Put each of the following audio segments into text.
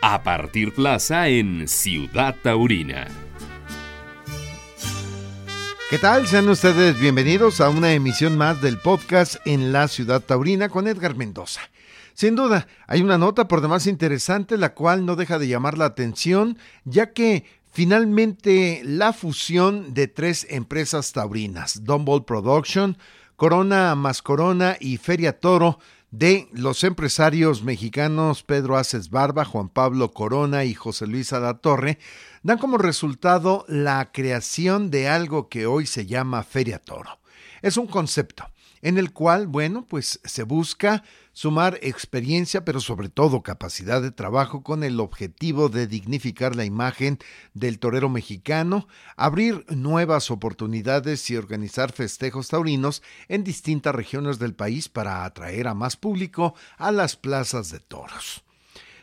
a partir plaza en Ciudad Taurina. ¿Qué tal? Sean ustedes bienvenidos a una emisión más del podcast en la Ciudad Taurina con Edgar Mendoza. Sin duda, hay una nota por demás interesante la cual no deja de llamar la atención, ya que finalmente la fusión de tres empresas taurinas, Dumble Production, Corona más Corona y Feria Toro, de los empresarios mexicanos Pedro Aces Barba, Juan Pablo Corona y José Luis Torre, dan como resultado la creación de algo que hoy se llama Feria Toro. Es un concepto en el cual, bueno, pues se busca sumar experiencia, pero sobre todo capacidad de trabajo con el objetivo de dignificar la imagen del torero mexicano, abrir nuevas oportunidades y organizar festejos taurinos en distintas regiones del país para atraer a más público a las plazas de toros.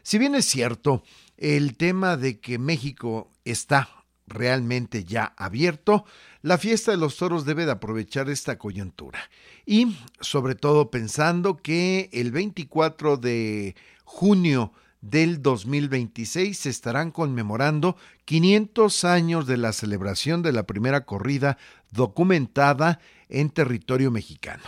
Si bien es cierto, el tema de que México está realmente ya abierto, la fiesta de los toros debe de aprovechar esta coyuntura y sobre todo pensando que el 24 de junio del 2026 se estarán conmemorando 500 años de la celebración de la primera corrida documentada en territorio mexicano.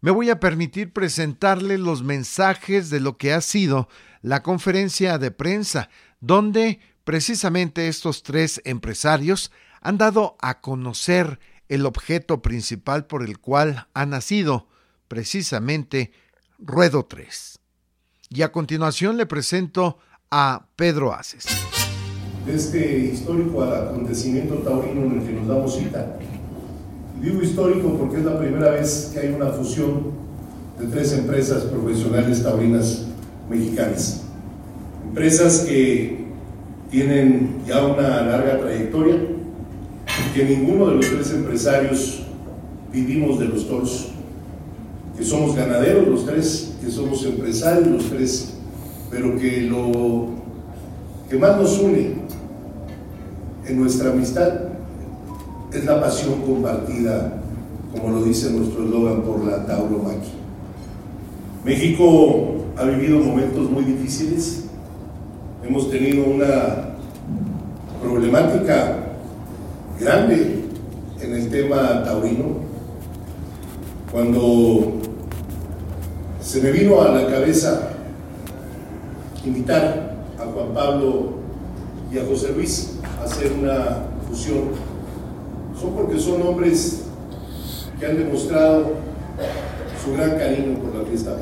Me voy a permitir presentarle los mensajes de lo que ha sido la conferencia de prensa, donde Precisamente estos tres empresarios han dado a conocer el objeto principal por el cual ha nacido precisamente Ruedo 3. Y a continuación le presento a Pedro Aces. este histórico acontecimiento taurino en el que nos damos cita. Digo histórico porque es la primera vez que hay una fusión de tres empresas profesionales taurinas mexicanas. Empresas que tienen ya una larga trayectoria, que ninguno de los tres empresarios vivimos de los toros, que somos ganaderos los tres, que somos empresarios los tres, pero que lo que más nos une en nuestra amistad es la pasión compartida, como lo dice nuestro eslogan, por la tauromaquia. México ha vivido momentos muy difíciles, hemos tenido una problemática grande en el tema taurino. Cuando se me vino a la cabeza invitar a Juan Pablo y a José Luis a hacer una fusión, son porque son hombres que han demostrado su gran cariño por la fiesta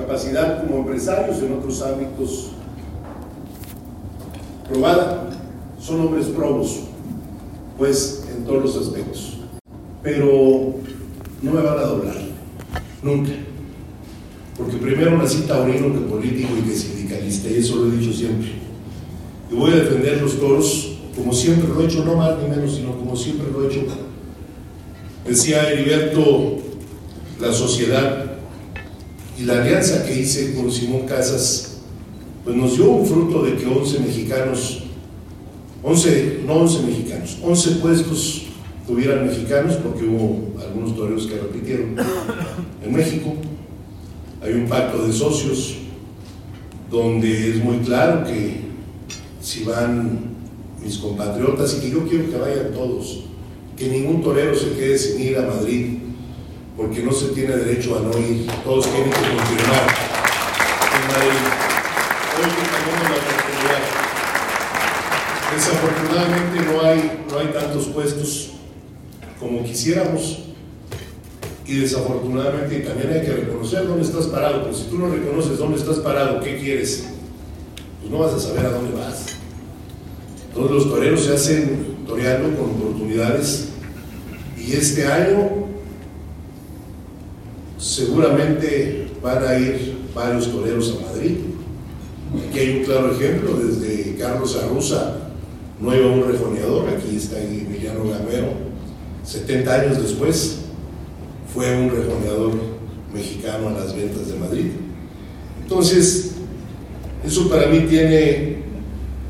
capacidad como empresarios en otros ámbitos probada. Son hombres probos, pues en todos los aspectos. Pero no me van a doblar, nunca. Porque primero nací taurino que político y que sindicalista, y eso lo he dicho siempre. Y voy a defender los toros como siempre lo he hecho, no más ni menos, sino como siempre lo he hecho. Decía Heriberto, la sociedad y la alianza que hice con Simón Casas, pues nos dio un fruto de que 11 mexicanos, 11, no 11 mexicanos, 11 puestos tuvieran mexicanos, porque hubo algunos toreros que repitieron en México. Hay un pacto de socios donde es muy claro que si van mis compatriotas y que yo quiero que vayan todos, que ningún torero se quede sin ir a Madrid porque no se tiene derecho a no ir, todos tienen que continuar la oportunidad. Desafortunadamente no hay, no hay tantos puestos como quisiéramos y desafortunadamente también hay que reconocer dónde estás parado, porque si tú no reconoces dónde estás parado, ¿qué quieres? Pues no vas a saber a dónde vas. Todos los toreros se hacen toreando con oportunidades y este año seguramente van a ir varios toreros a Madrid. Aquí hay un claro ejemplo, desde Carlos Arruza, no iba un rejoneador, aquí está Emiliano Gamero, 70 años después fue un rejoneador mexicano a las ventas de Madrid. Entonces, eso para mí tiene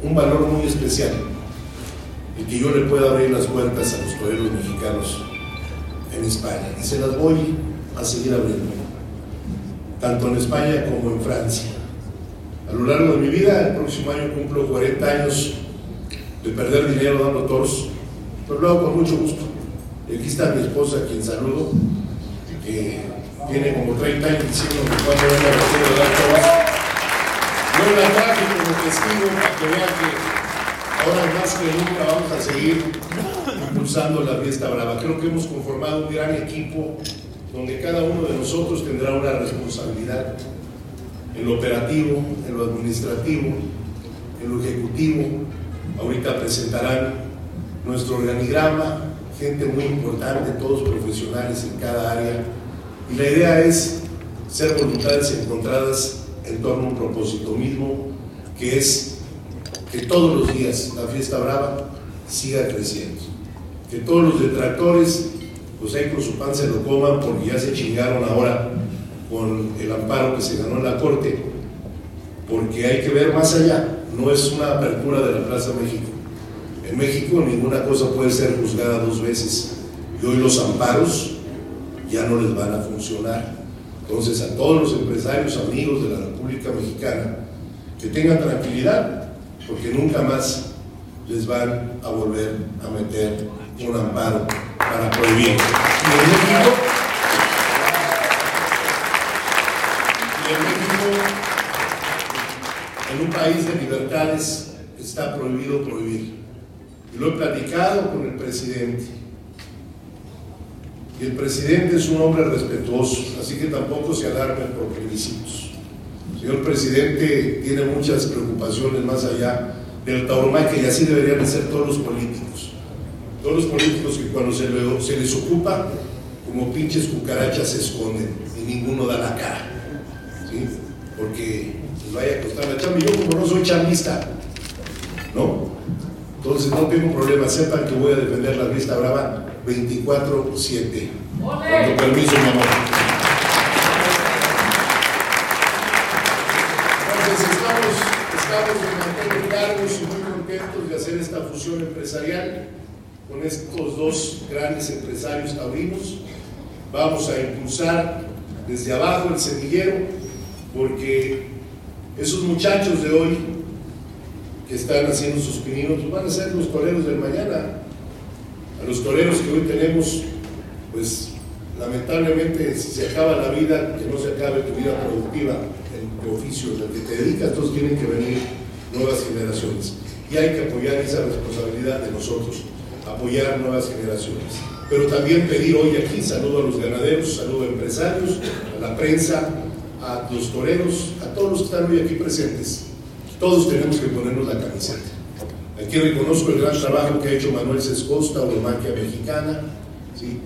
un valor muy especial, y que yo le pueda abrir las puertas a los toreros mexicanos en España, y se las voy a seguir abriendo, tanto en España como en Francia. a lo largo de mi vida. El próximo año cumplo 40 años de perder dinero dando toros, pero lo hago con mucho gusto. Y aquí está mi esposa, quien saludo, que tiene como 30 años diciendo que cuando venga a dar toros. Yo la traje como testigo para que vean que ahora más que nunca vamos a seguir impulsando la fiesta brava. Creo que hemos conformado un gran equipo donde cada uno de nosotros tendrá una responsabilidad en lo operativo, en lo administrativo, en lo ejecutivo. Ahorita presentarán nuestro organigrama, gente muy importante, todos profesionales en cada área. Y la idea es ser voluntades encontradas en torno a un propósito mismo, que es que todos los días la fiesta brava siga creciendo. Que todos los detractores, pues ahí con su pan se lo coman porque ya se chingaron ahora con el amparo que se ganó en la Corte, porque hay que ver más allá, no es una apertura de la Plaza México. En México ninguna cosa puede ser juzgada dos veces y hoy los amparos ya no les van a funcionar. Entonces a todos los empresarios amigos de la República Mexicana que tengan tranquilidad, porque nunca más les van a volver a meter un amparo para prohibir. en México, en un país de libertades, está prohibido prohibir. Y lo he platicado con el presidente. Y el presidente es un hombre respetuoso, así que tampoco se alarmen por plebiscitos. El señor presidente tiene muchas preocupaciones más allá del tauromaquia y así deberían de ser todos los políticos. Todos los políticos que cuando se, se les ocupa, como pinches cucarachas se esconden y ninguno da la cara porque les vaya a costar la chamba. Yo como no soy chambista, ¿no? Entonces no tengo problema, sepan que voy a defender la lista brava 24-7. Con permiso, mi amor. Entonces estamos, estamos en cargos y muy contentos de hacer esta fusión empresarial con estos dos grandes empresarios taurinos. Vamos a impulsar desde abajo el semillero porque esos muchachos de hoy que están haciendo sus pininos van a ser los toreros del mañana. A los toreros que hoy tenemos, pues lamentablemente si se acaba la vida, que no se acabe tu vida productiva, el oficio el que te dedicas, entonces tienen que venir nuevas generaciones. Y hay que apoyar esa responsabilidad de nosotros, apoyar nuevas generaciones. Pero también pedir hoy aquí, saludo a los ganaderos, saludo a empresarios, a la prensa, a los toreros, a todos los que están hoy aquí presentes, todos tenemos que ponernos la camiseta. Aquí reconozco el gran trabajo que ha hecho Manuel Sescosta, Oromaquia Mexicana, ¿sí?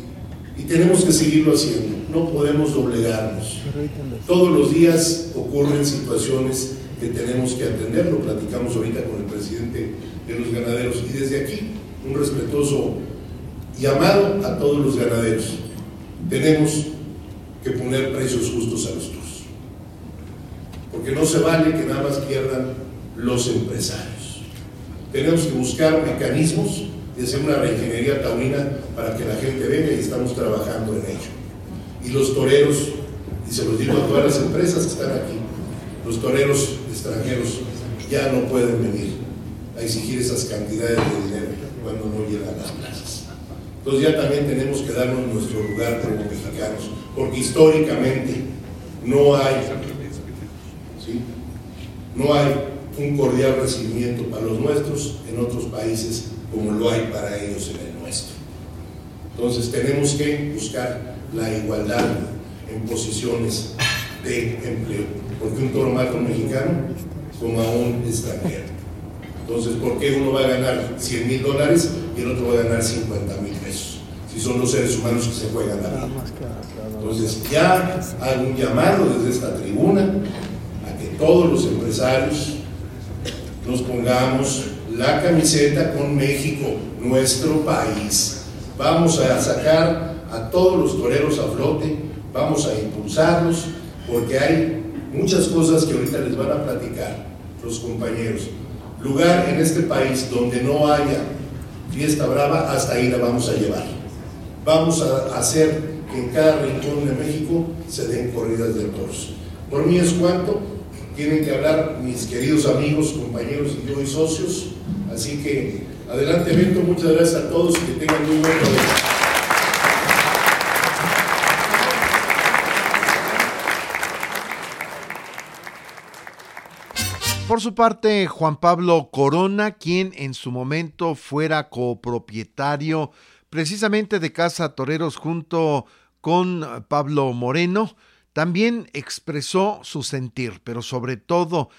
y tenemos que seguirlo haciendo, no podemos doblegarnos. Todos los días ocurren situaciones que tenemos que atender, lo platicamos ahorita con el presidente de los ganaderos, y desde aquí un respetuoso llamado a todos los ganaderos. Tenemos que poner precios justos a los porque no se vale que nada más pierdan los empresarios. Tenemos que buscar mecanismos de hacer una reingeniería taurina para que la gente venga y estamos trabajando en ello. Y los toreros, y se los digo a todas las empresas que están aquí, los toreros extranjeros ya no pueden venir a exigir esas cantidades de dinero cuando no llegan las plazas. Entonces ya también tenemos que darnos nuestro lugar como mexicanos, porque históricamente no hay no hay un cordial recibimiento para los nuestros en otros países como lo hay para ellos en el nuestro. Entonces tenemos que buscar la igualdad en posiciones de empleo, porque un toro mato mexicano como a un extranjero. Entonces, ¿por qué uno va a ganar 100 mil dólares y el otro va a ganar 50 mil pesos? Si son los seres humanos que se juegan la vida. Entonces, ya hago un llamado desde esta tribuna todos los empresarios nos pongamos la camiseta con México, nuestro país. Vamos a sacar a todos los toreros a flote, vamos a impulsarlos, porque hay muchas cosas que ahorita les van a platicar los compañeros. Lugar en este país donde no haya fiesta brava, hasta ahí la vamos a llevar. Vamos a hacer que en cada rincón de México se den corridas de toros. Por mí es cuanto, tienen que hablar mis queridos amigos, compañeros y yo y socios. Así que adelante evento, muchas gracias a todos y que tengan muy buen provecho. Por su parte, Juan Pablo Corona, quien en su momento fuera copropietario precisamente de Casa Toreros junto con Pablo Moreno, también expresó su sentir, pero sobre todo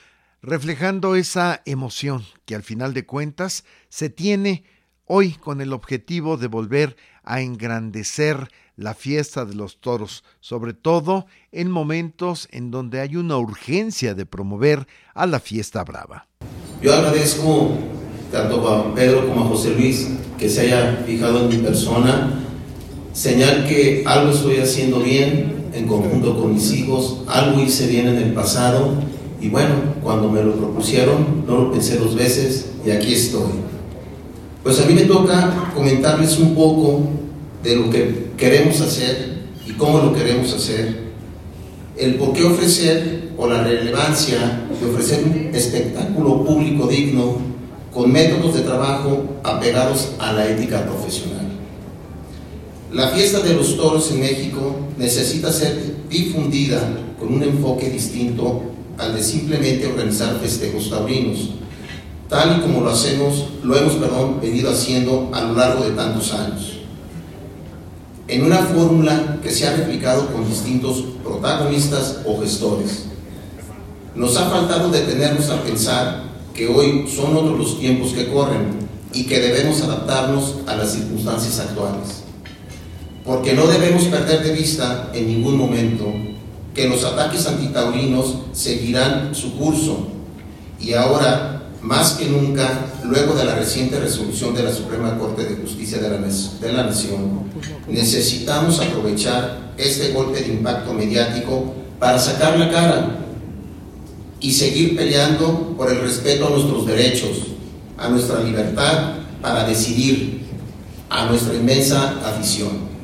reflejando esa emoción que al final de cuentas se tiene hoy con el objetivo de volver a engrandecer la fiesta de los toros, sobre todo en momentos en donde hay una urgencia de promover a la fiesta brava. Yo agradezco tanto a Pedro como a José Luis que se haya fijado en mi persona, señal que algo estoy haciendo bien en conjunto con mis hijos, algo hice bien en el pasado y bueno, cuando me lo propusieron no lo pensé dos veces y aquí estoy. Pues a mí me toca comentarles un poco de lo que queremos hacer y cómo lo queremos hacer, el por qué ofrecer o la relevancia de ofrecer un espectáculo público digno con métodos de trabajo apegados a la ética profesional. La fiesta de los toros en México necesita ser difundida con un enfoque distinto al de simplemente organizar festejos taurinos, tal y como lo hacemos, lo hemos perdón, venido haciendo a lo largo de tantos años en una fórmula que se ha replicado con distintos protagonistas o gestores. Nos ha faltado detenernos a pensar que hoy son otros los tiempos que corren y que debemos adaptarnos a las circunstancias actuales. Porque no debemos perder de vista en ningún momento que los ataques antitaurinos seguirán su curso y ahora más que nunca, luego de la reciente resolución de la Suprema Corte de Justicia de la, de Nación, necesitamos aprovechar este golpe de impacto mediático para sacar la cara y seguir peleando por el respeto a nuestros derechos, a nuestra libertad para decidir, a nuestra inmensa afición.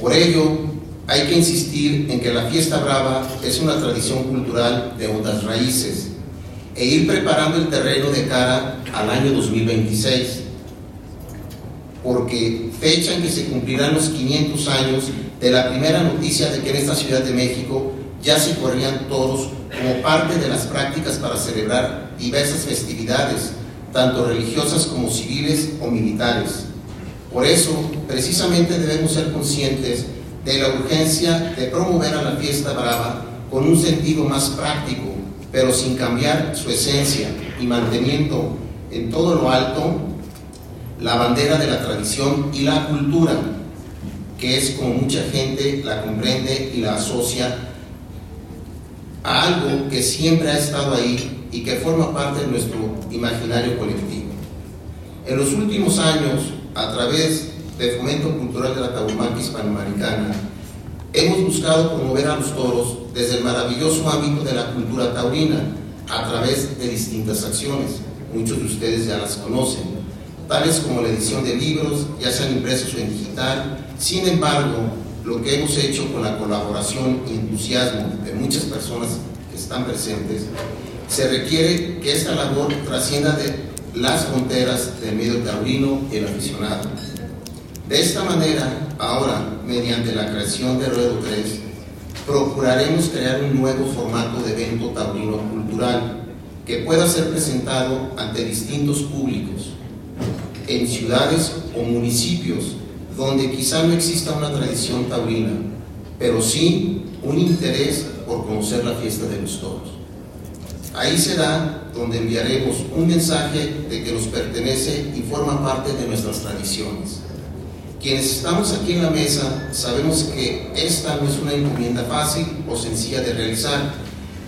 Por ello, hay que insistir en que la fiesta brava es una tradición cultural de hondas raíces e ir preparando el terreno de cara al año 2026, porque fecha en que se cumplirán los 500 años de la primera noticia de que en esta Ciudad de México ya se corrían todos como parte de las prácticas para celebrar diversas festividades, tanto religiosas como civiles o militares. Por eso, precisamente debemos ser conscientes de la urgencia de promover a la fiesta brava con un sentido más práctico, pero sin cambiar su esencia y manteniendo en todo lo alto la bandera de la tradición y la cultura, que es como mucha gente la comprende y la asocia a algo que siempre ha estado ahí y que forma parte de nuestro imaginario colectivo. En los últimos años, a través del Fomento Cultural de la Tauromaquia Hispanoamericana, hemos buscado promover a los toros desde el maravilloso ámbito de la cultura taurina a través de distintas acciones. Muchos de ustedes ya las conocen, tales como la edición de libros, ya sean impresos o en digital. Sin embargo, lo que hemos hecho con la colaboración y entusiasmo de muchas personas que están presentes, se requiere que esta labor trascienda las fronteras del medio taurino y el aficionado. De esta manera, ahora, mediante la creación de Ruedo 3, procuraremos crear un nuevo formato de evento taurino cultural que pueda ser presentado ante distintos públicos, en ciudades o municipios donde quizá no exista una tradición taurina, pero sí un interés por conocer la fiesta de los toros. Ahí será donde enviaremos un mensaje de que nos pertenece y forma parte de nuestras tradiciones quienes estamos aquí en la mesa sabemos que esta no es una encomienda fácil o sencilla de realizar,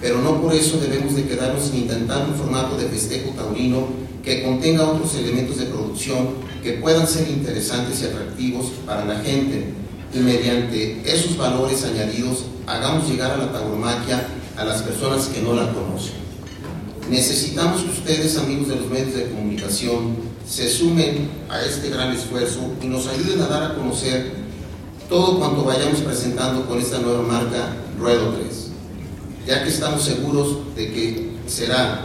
pero no por eso debemos de quedarnos intentando un formato de festejo taurino que contenga otros elementos de producción que puedan ser interesantes y atractivos para la gente y mediante esos valores añadidos hagamos llegar a la tauromaquia a las personas que no la conocen. Necesitamos que ustedes, amigos de los medios de comunicación, se sumen a este gran esfuerzo y nos ayuden a dar a conocer todo cuanto vayamos presentando con esta nueva marca Ruedo 3. ya que estamos seguros de que será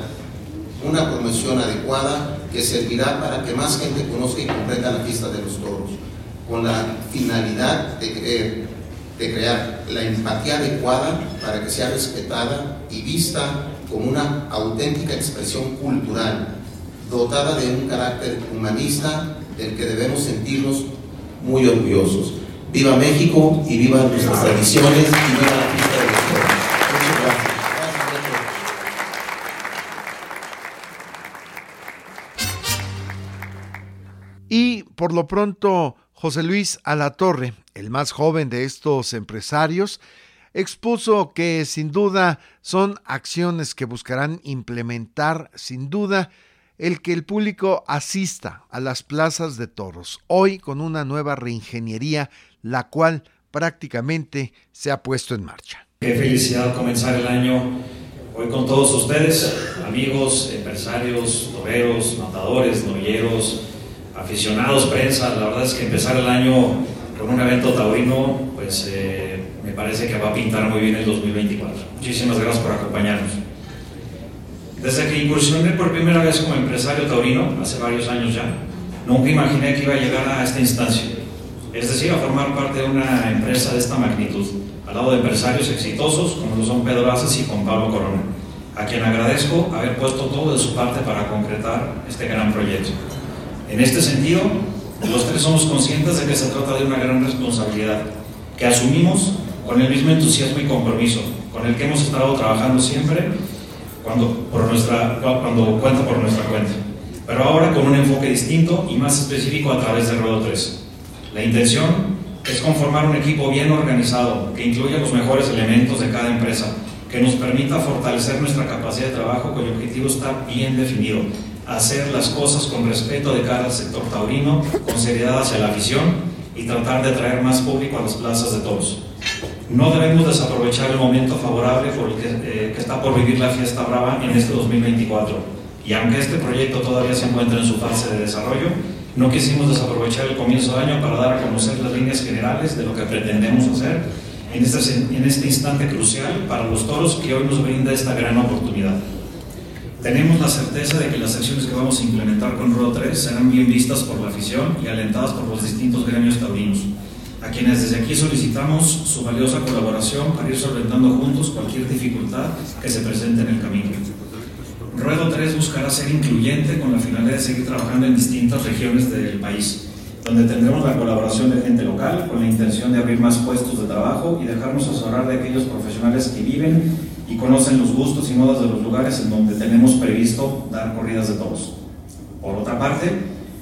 una promoción adecuada que servirá para que más gente conozca y comprenda la fiesta de los toros, con la finalidad de, de crear la empatía adecuada para que sea respetada y vista como una auténtica expresión cultural, dotada de un carácter humanista del que debemos sentirnos muy orgullosos. Viva México y viva nuestras tradiciones y viva la fiesta de los gracias. Y por lo pronto, José Luis Alatorre, el más joven de estos empresarios, expuso que sin duda son acciones que buscarán implementar sin duda el que el público asista a las plazas de toros, hoy con una nueva reingeniería, la cual prácticamente se ha puesto en marcha. Qué felicidad comenzar el año hoy con todos ustedes, amigos, empresarios, toreros, matadores, novilleros, aficionados, prensa. La verdad es que empezar el año con un evento taurino, pues eh, me parece que va a pintar muy bien el 2024. Muchísimas gracias por acompañarnos. Desde que incursioné por primera vez como empresario taurino, hace varios años ya, nunca imaginé que iba a llegar a esta instancia, es decir, a formar parte de una empresa de esta magnitud, al lado de empresarios exitosos como lo son Pedro Aces y Juan Pablo Corona, a quien agradezco haber puesto todo de su parte para concretar este gran proyecto. En este sentido, los tres somos conscientes de que se trata de una gran responsabilidad, que asumimos con el mismo entusiasmo y compromiso con el que hemos estado trabajando siempre cuando, por nuestra, cuando cuenta por nuestra cuenta, pero ahora con un enfoque distinto y más específico a través de Ruedo 3. La intención es conformar un equipo bien organizado que incluya los mejores elementos de cada empresa, que nos permita fortalecer nuestra capacidad de trabajo cuyo objetivo está bien definido, hacer las cosas con respeto de cara al sector taurino, con seriedad hacia la afición y tratar de atraer más público a las plazas de toros. No debemos desaprovechar el momento favorable por el que, eh, está por vivir la fiesta brava en este 2024. Y aunque este proyecto todavía se encuentra en su fase de desarrollo, no quisimos desaprovechar el comienzo de año para dar a conocer las líneas generales de lo que pretendemos hacer en este, este instante crucial para los toros que hoy nos brinda esta gran oportunidad. Tenemos la certeza de que las acciones que vamos a implementar con Ruedo 3 serán bien vistas por la afición y alentadas por los distintos gremios taurinos, a quienes desde aquí solicitamos su valiosa colaboración para ir solventando juntos cualquier dificultad que se presente en el camino. Ruedo 3 buscará ser incluyente con la finalidad de seguir trabajando en distintas regiones del país, donde tendremos la colaboración de gente local con la intención de abrir más puestos de trabajo y dejarnos asesorar de aquellos profesionales que viven y conocen los gustos y modas de los lugares en donde tenemos previsto dar corridas de toros. Por otra parte,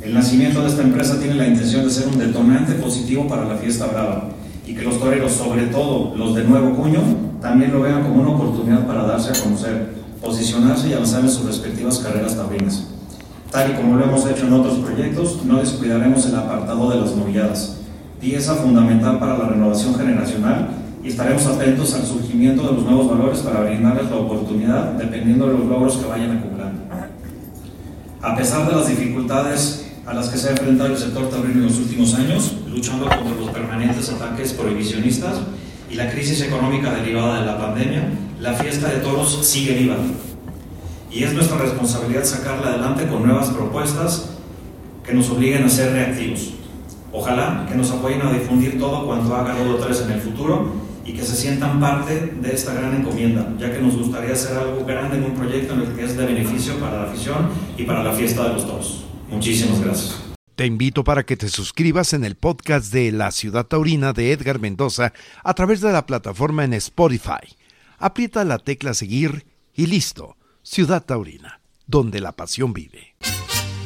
el nacimiento de esta empresa tiene la intención de ser un detonante positivo para la fiesta brava y que los toreros, sobre todo los de nuevo cuño, también lo vean como una oportunidad para darse a conocer, posicionarse y avanzar en sus respectivas carreras taurinas. Tal y como lo hemos hecho en otros proyectos, no descuidaremos el apartado de las novilladas, pieza fundamental para la renovación generacional y estaremos atentos al surgimiento de los nuevos valores para brindarles la oportunidad dependiendo de los logros que vayan acumulando. A pesar de las dificultades a las que se ha enfrentado el sector taurino en los últimos años, luchando contra los permanentes ataques prohibicionistas y la crisis económica derivada de la pandemia, la fiesta de toros sigue viva. Y es nuestra responsabilidad sacarla adelante con nuevas propuestas que nos obliguen a ser reactivos. Ojalá que nos apoyen a difundir todo cuanto haga Rodo 3 en el futuro y que se sientan parte de esta gran encomienda, ya que nos gustaría hacer algo grande en un proyecto en el que es de beneficio para la afición y para la fiesta de los toros. Muchísimas gracias. Te invito para que te suscribas en el podcast de La Ciudad Taurina de Edgar Mendoza a través de la plataforma en Spotify. Aprieta la tecla seguir y listo. Ciudad Taurina, donde la pasión vive.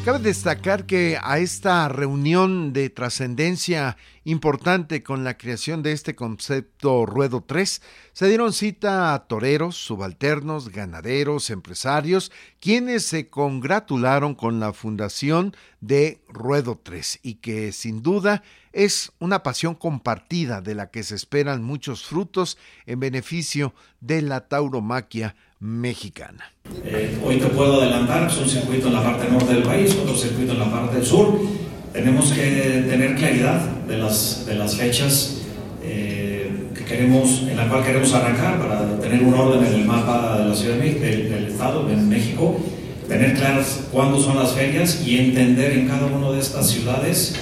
Cabe destacar que a esta reunión de trascendencia importante con la creación de este concepto Ruedo 3 se dieron cita a toreros, subalternos, ganaderos, empresarios, quienes se congratularon con la fundación de Ruedo 3 y que sin duda es una pasión compartida de la que se esperan muchos frutos en beneficio de la tauromaquia mexicana. Eh, hoy te puedo adelantar, es un circuito en la parte norte del país, otro circuito en la parte sur. Tenemos que tener claridad de las, de las fechas eh, que queremos, en la cual queremos arrancar para tener un orden en el mapa de la Ciudad de México, del, del Estado, en México, tener claras cuándo son las ferias y entender en cada una de estas ciudades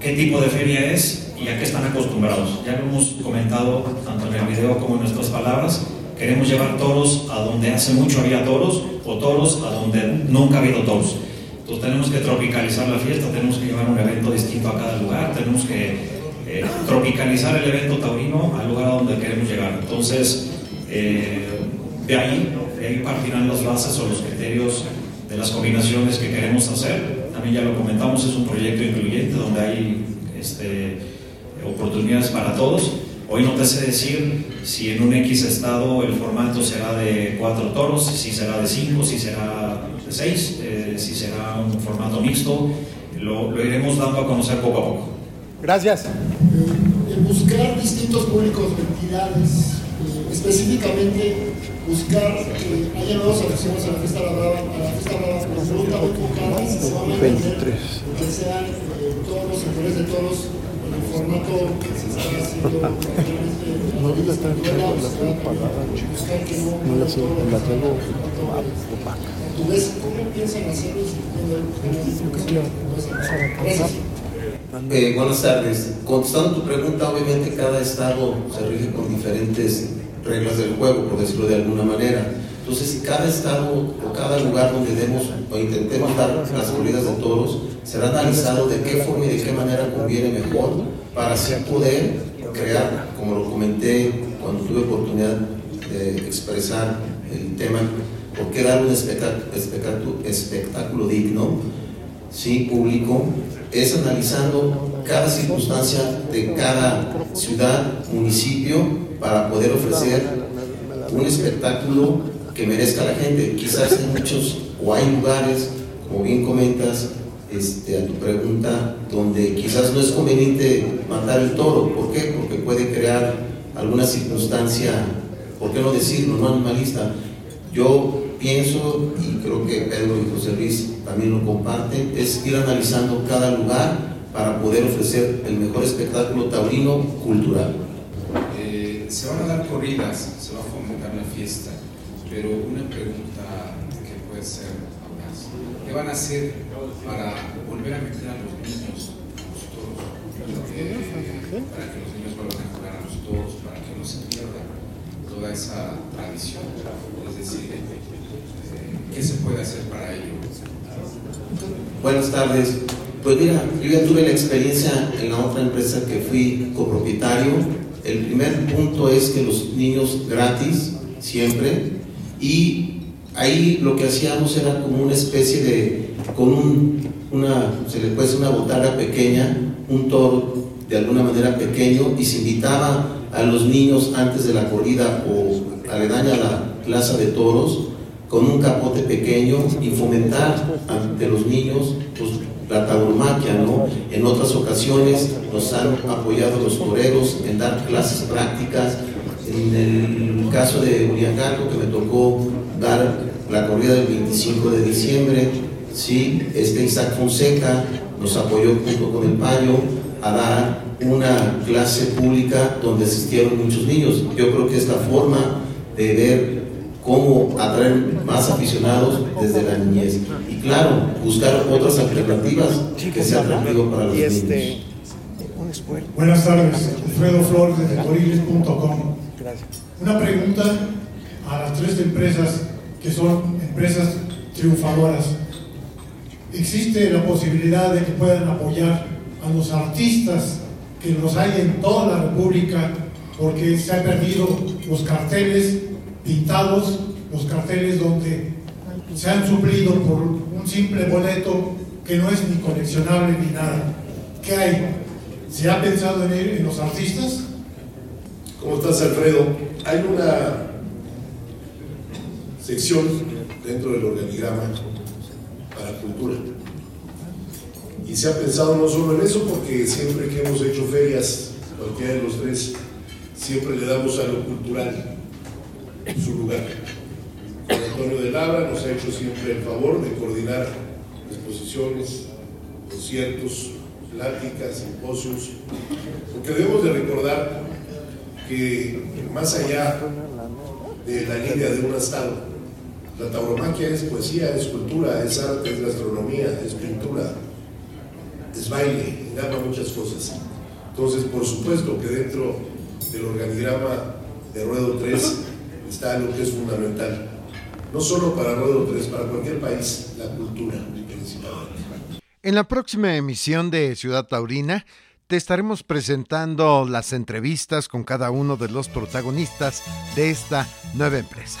qué tipo de feria es y a qué están acostumbrados. Ya lo hemos comentado tanto en el video como en nuestras palabras. Queremos llevar toros a donde hace mucho había toros o toros a donde nunca ha habido toros. Entonces tenemos que tropicalizar la fiesta, tenemos que llevar un evento distinto a cada lugar, tenemos que eh, tropicalizar el evento taurino al lugar a donde queremos llegar. Entonces, eh, de ahí, de ahí partirán las bases o los criterios de las combinaciones que queremos hacer. También ya lo comentamos, es un proyecto incluyente donde hay este, oportunidades para todos. Hoy no te sé decir si en un X estado el formato será de cuatro toros, si será de cinco, si será de seis, eh, si será un formato mixto. Lo, lo, iremos dando a conocer poco a poco. Gracias. Eh, buscar distintos públicos de entidades, eh, específicamente buscar que haya nuevos aficionados a la fiesta brava, a la fiesta brava con fruta muy poca, si se van a vender, que sean eh, todos los sectores de todos el formato que se está haciendo actualmente en la fiesta brava, buscar que no no la tengo ¿Tú ves cómo piensan? Gracias. Eh, buenas tardes. Contestando tu pregunta, obviamente cada estado se rige con diferentes reglas del juego, por decirlo de alguna manera. Entonces, cada estado o cada lugar donde demos o intentemos dar las corridas de toros será analizado de qué forma y de qué manera conviene mejor para así poder crear, como lo comenté cuando tuve oportunidad de expresar el tema, por qué dar un espectáculo, digno, sí, público, es analizando cada circunstancia de cada ciudad, municipio, para poder ofrecer un espectáculo que merezca la gente. Quizás hay muchos o hay lugares, como bien comentas, este, a tu pregunta, donde quizás no es conveniente matar el toro. ¿Por qué? Porque puede crear alguna circunstancia, ¿por qué no decirlo? No animalista. Yo pienso, y creo que Pedro y José Luis también lo comparten, es ir analizando cada lugar para poder ofrecer el mejor espectáculo taurino cultural se van a dar corridas, se va a fomentar la fiesta, pero una pregunta que puede ser ¿qué van a hacer para volver a meter a los niños a los toros? Eh, para que los niños vuelvan a jugar a los toros, para que no se pierda toda esa tradición. Es decir, eh, ¿qué se puede hacer para ello? Buenas tardes. Pues mira, yo ya tuve la experiencia en la otra empresa que fui copropietario el primer punto es que los niños gratis, siempre, y ahí lo que hacíamos era como una especie de, con un, una, se le puede una botarga pequeña, un toro de alguna manera pequeño, y se invitaba a los niños antes de la corrida o aledaña a la plaza de toros, con un capote pequeño y fomentar ante los niños pues, la tauromaquia, ¿no? En otras ocasiones nos han apoyado los toreros en dar clases prácticas. En el caso de Uriangato, que me tocó dar la corrida del 25 de diciembre, sí, este Isaac Fonseca nos apoyó junto con el Payo a dar una clase pública donde asistieron muchos niños. Yo creo que es la forma de ver cómo atraer más aficionados desde la niñez. Y claro, buscar otras alternativas que sean atractivos para los este, niños. Buenas tardes, Alfredo Flores de Toriles.com. Una pregunta a las tres empresas que son empresas triunfadoras. ¿Existe la posibilidad de que puedan apoyar a los artistas que los hay en toda la República porque se han perdido los carteles pintados los carteles donde se han suplido por un simple boleto que no es ni coleccionable ni nada. ¿Qué hay? ¿Se ha pensado en, en los artistas? ¿Cómo estás, Alfredo? Hay una sección dentro del organigrama para cultura. Y se ha pensado no solo en eso, porque siempre que hemos hecho ferias, cualquiera de los tres, siempre le damos a lo cultural su lugar. Antonio de Labra nos ha hecho siempre el favor de coordinar exposiciones, conciertos, pláticas, simposios, porque debemos de recordar que más allá de la línea de un estado, la tauromaquia es poesía, es cultura, es arte, es gastronomía, es pintura, es baile, engloba muchas cosas. Entonces, por supuesto que dentro del organigrama de Ruedo 3 está lo que es fundamental, no solo para Ruedo 3, para cualquier país, la cultura principalmente. En la próxima emisión de Ciudad Taurina te estaremos presentando las entrevistas con cada uno de los protagonistas de esta nueva empresa.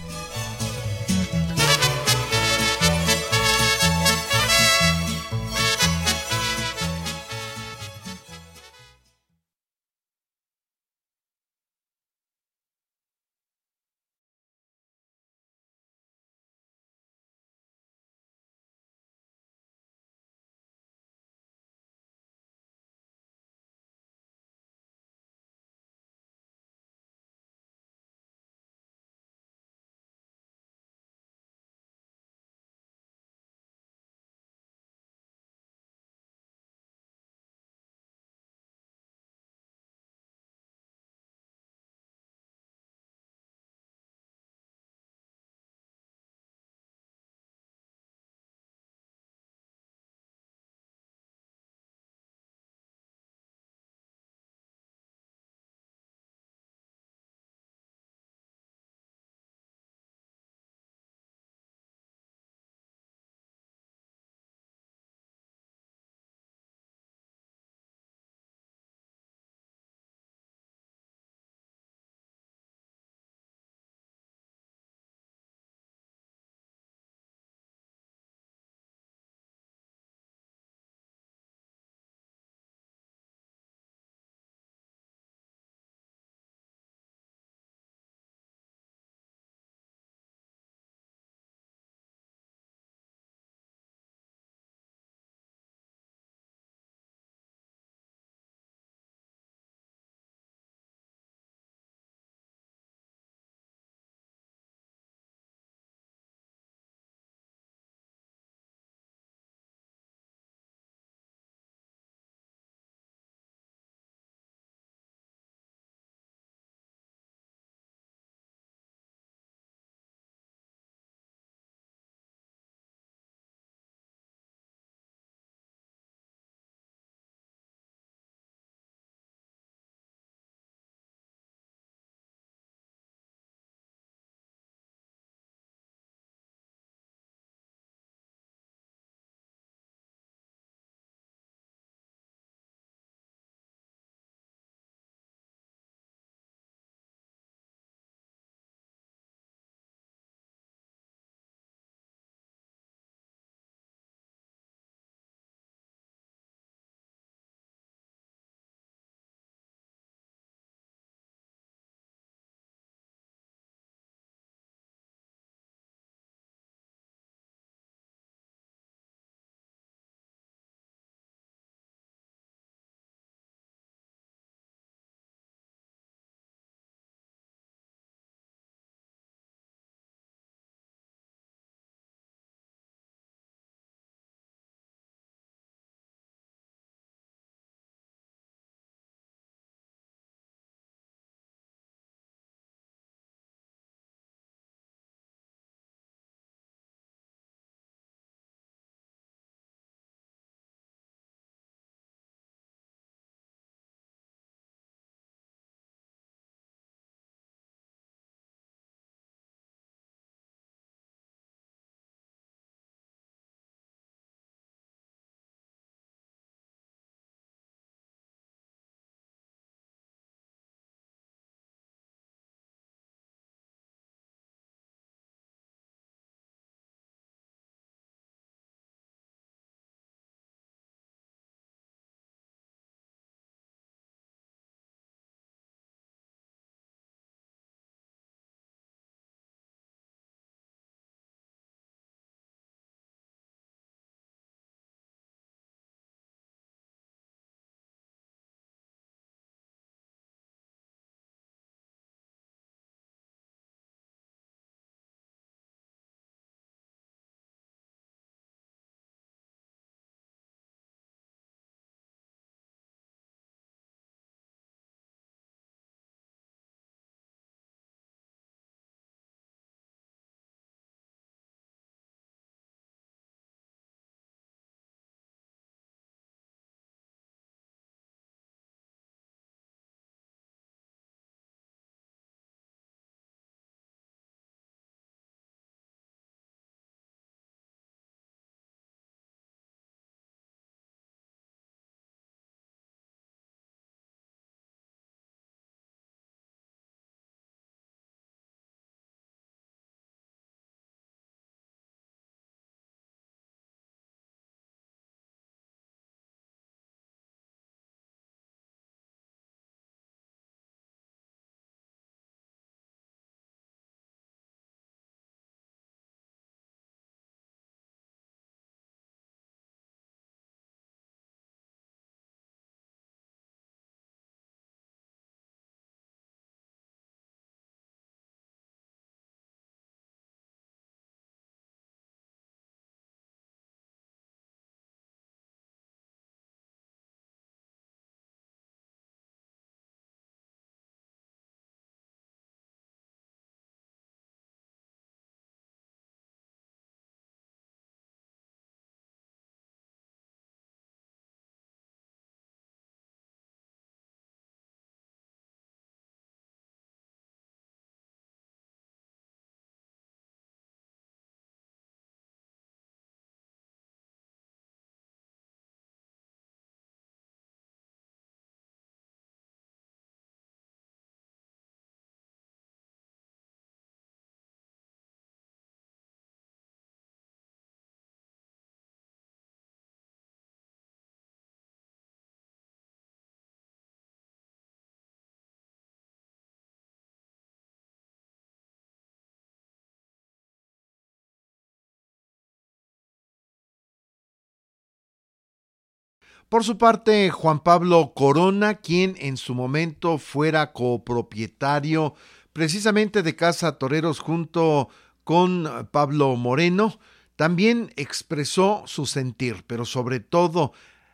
Por su parte, Juan Pablo Corona, quien en su momento fuera copropietario precisamente de Casa Toreros junto con Pablo Moreno, también expresó su sentir, pero sobre todo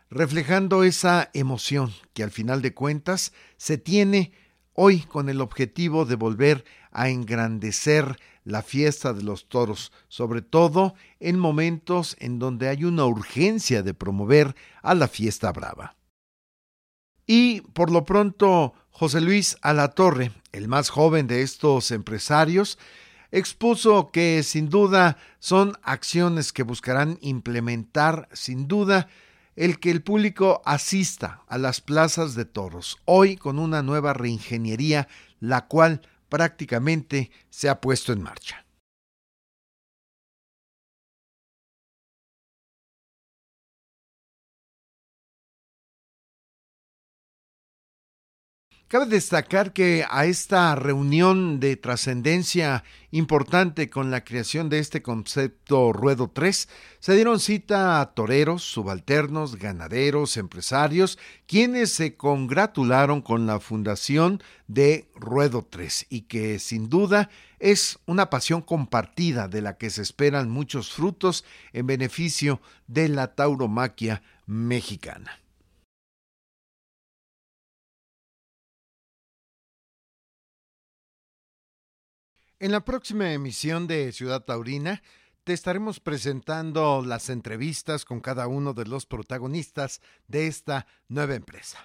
reflejando esa emoción que al final de cuentas se tiene hoy con el objetivo de volver a engrandecer la fiesta de los toros, sobre todo en momentos en donde hay una urgencia de promover a la fiesta brava. Y por lo pronto, José Luis Alatorre, el más joven de estos empresarios, expuso que sin duda son acciones que buscarán implementar sin duda el que el público asista a las plazas de toros, hoy con una nueva reingeniería, la cual prácticamente se ha puesto en marcha. Cabe destacar que a esta reunión de trascendencia importante con la creación de este concepto Ruedo 3 se dieron cita a toreros, subalternos, ganaderos, empresarios, quienes se congratularon con la fundación de Ruedo 3 y que sin duda es una pasión compartida de la que se esperan muchos frutos en beneficio de la tauromaquia mexicana. En la próxima emisión de Ciudad Taurina te estaremos presentando las entrevistas con cada uno de los protagonistas de esta nueva empresa.